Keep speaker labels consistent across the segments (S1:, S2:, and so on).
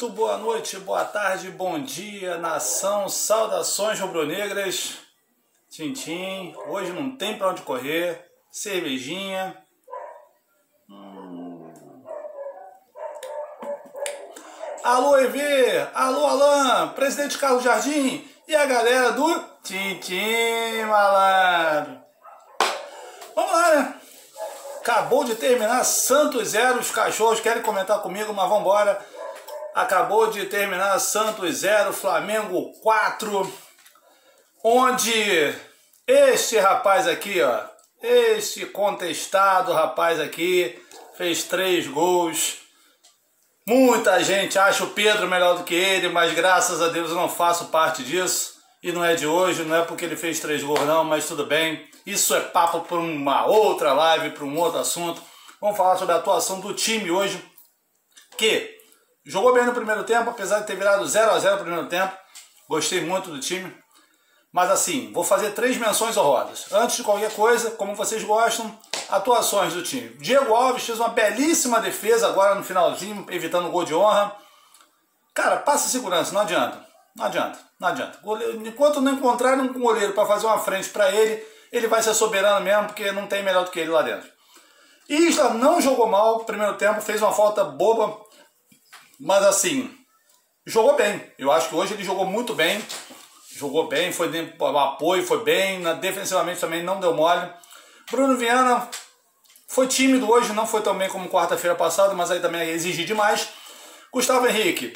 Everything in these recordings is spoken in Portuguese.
S1: Muito boa noite, boa tarde, bom dia, nação, saudações rubro-negras. Tintim, hoje não tem pra onde correr, cervejinha. Hum. Alô, EV, alô, Alain, presidente Carlos Jardim e a galera do Tintim, malandro. Vamos lá, né? Acabou de terminar Santos 0, os cachorros querem comentar comigo, mas vamos embora. Acabou de terminar Santos 0, Flamengo 4, onde este rapaz aqui, ó, este contestado rapaz aqui, fez três gols. Muita gente acha o Pedro melhor do que ele, mas graças a Deus eu não faço parte disso. E não é de hoje, não é porque ele fez três gols não, mas tudo bem. Isso é papo para uma outra live, para um outro assunto. Vamos falar sobre a atuação do time hoje, que jogou bem no primeiro tempo, apesar de ter virado 0 a 0 no primeiro tempo. Gostei muito do time. Mas assim, vou fazer três menções honrosas. Antes de qualquer coisa, como vocês gostam, atuações do time. Diego Alves fez uma belíssima defesa agora no finalzinho, evitando o gol de honra. Cara, passa segurança, não adianta. Não adianta, não adianta. Enquanto não encontrarem um goleiro para fazer uma frente para ele, ele vai ser soberano mesmo, porque não tem melhor do que ele lá dentro. Isla não jogou mal no primeiro tempo, fez uma falta boba, mas assim, jogou bem. Eu acho que hoje ele jogou muito bem. Jogou bem, foi de apoio, foi bem, defensivamente também não deu mole. Bruno Viana foi tímido hoje, não foi tão bem como quarta-feira passada, mas aí também exigi demais. Gustavo Henrique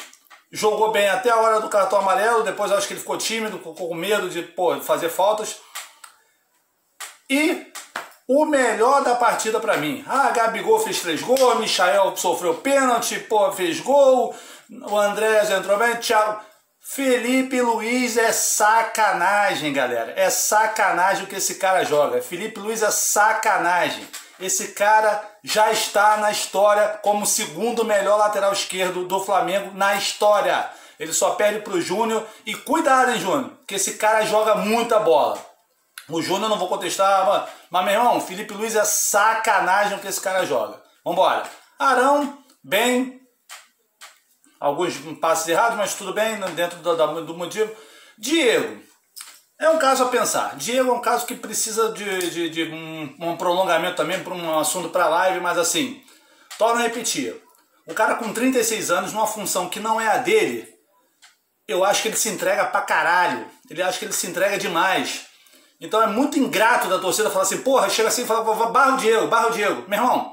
S1: jogou bem até a hora do cartão amarelo, depois acho que ele ficou tímido, ficou com medo de pô, fazer faltas. E o melhor da partida para mim. Ah, Gabigol fez três gols, Michael sofreu pênalti, pô, fez gol, o André entrou bem, Thiago. Felipe Luiz é sacanagem, galera. É sacanagem o que esse cara joga. Felipe Luiz é sacanagem. Esse cara já está na história como segundo melhor lateral esquerdo do Flamengo na história. Ele só perde pro Júnior. E cuidado, hein, Júnior, que esse cara joga muita bola. O Júnior não vou contestar, mas, mas meu irmão, Felipe Luiz é sacanagem o que esse cara joga. Vambora. Arão, bem. Alguns passos errados, mas tudo bem, dentro do, do, motivo. Diego, é um caso a pensar. Diego é um caso que precisa de, de, de um, um, prolongamento também para um assunto para live, mas assim, torna a repetir. O cara com 36 anos, numa função que não é a dele, eu acho que ele se entrega pra caralho. Ele acha que ele se entrega demais. Então é muito ingrato da torcida falar assim, porra, chega assim e fala, barra o Diego, barra o Diego. Meu irmão,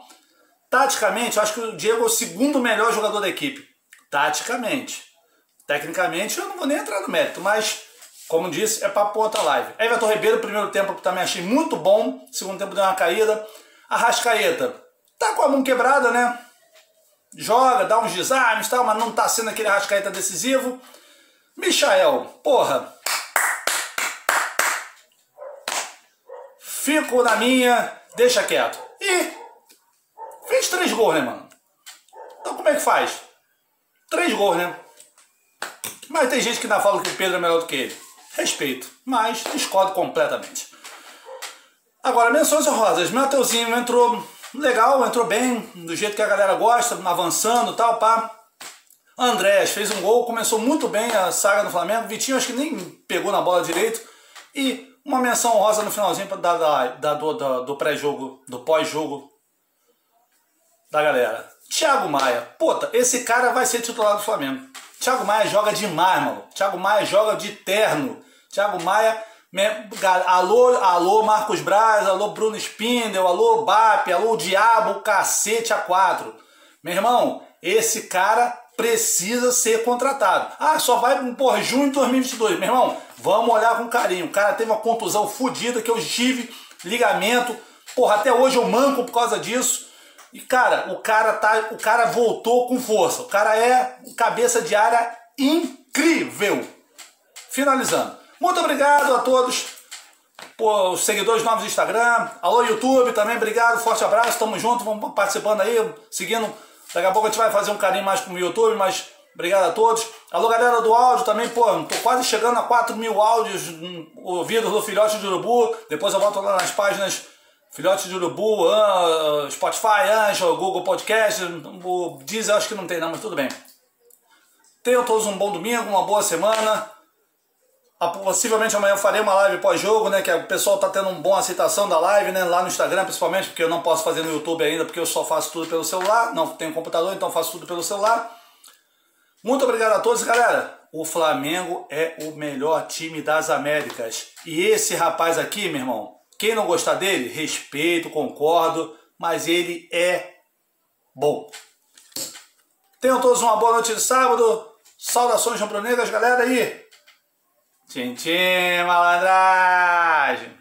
S1: taticamente, eu acho que o Diego é o segundo melhor jogador da equipe. Taticamente. Tecnicamente, eu não vou nem entrar no mérito, mas, como disse, é pra outra live. Everton Ribeiro, primeiro tempo, também achei muito bom. Segundo tempo deu uma caída. A Rascaeta, tá com a mão quebrada, né? Joga, dá uns desarmes e tal, mas não tá sendo aquele Rascaeta decisivo. Michael, porra, fico na minha, deixa quieto. E fez três gols, né, mano? Então como é que faz? Três gols, né? Mas tem gente que ainda fala que o Pedro é melhor do que ele. Respeito, mas discordo completamente. Agora, menções honrosas. Mateuzinho entrou legal, entrou bem, do jeito que a galera gosta, avançando tal, pá. Andrés fez um gol, começou muito bem a saga do Flamengo. Vitinho acho que nem pegou na bola direito. E uma menção rosa no finalzinho da, da, da do, do, do pré-jogo, do pós-jogo da galera. Thiago Maia. Puta, esse cara vai ser titular do Flamengo. Thiago Maia joga demais, mano. Thiago Maia joga de terno. Thiago Maia. Alô, alô Marcos Braz, alô Bruno Spindel, alô BAP, alô Diabo, cacete A4. Meu irmão, esse cara precisa ser contratado. Ah, só vai, porra, junho de 2022. Meu irmão, Vamos olhar com carinho. O cara teve uma contusão fodida que eu tive, ligamento. Porra, até hoje eu manco por causa disso. E cara, o cara tá, o cara voltou com força. O cara é cabeça de área incrível. Finalizando. Muito obrigado a todos por os seguidores novos do Instagram. Alô YouTube também, obrigado, forte abraço, tamo junto, vamos participando aí, seguindo. Daqui a pouco a gente vai fazer um carinho mais com o YouTube, mas Obrigado a todos. Alô, galera do áudio também, pô, tô quase chegando a 4 mil áudios hum, ouvidos do Filhote de Urubu. Depois eu volto lá nas páginas Filhote de Urubu, Spotify, Anjo, Google Podcast, o Deezer acho que não tem não, mas tudo bem. Tenham todos um bom domingo, uma boa semana. Possivelmente amanhã eu farei uma live pós-jogo, né? Que o pessoal tá tendo uma boa aceitação da live, né? Lá no Instagram, principalmente, porque eu não posso fazer no YouTube ainda, porque eu só faço tudo pelo celular. Não tenho computador, então faço tudo pelo celular. Muito obrigado a todos, galera. O Flamengo é o melhor time das Américas. E esse rapaz aqui, meu irmão, quem não gostar dele, respeito, concordo, mas ele é bom. Tenham todos uma boa noite de sábado. Saudações rubro-negras, galera aí. Tchim, tchim, malandragem.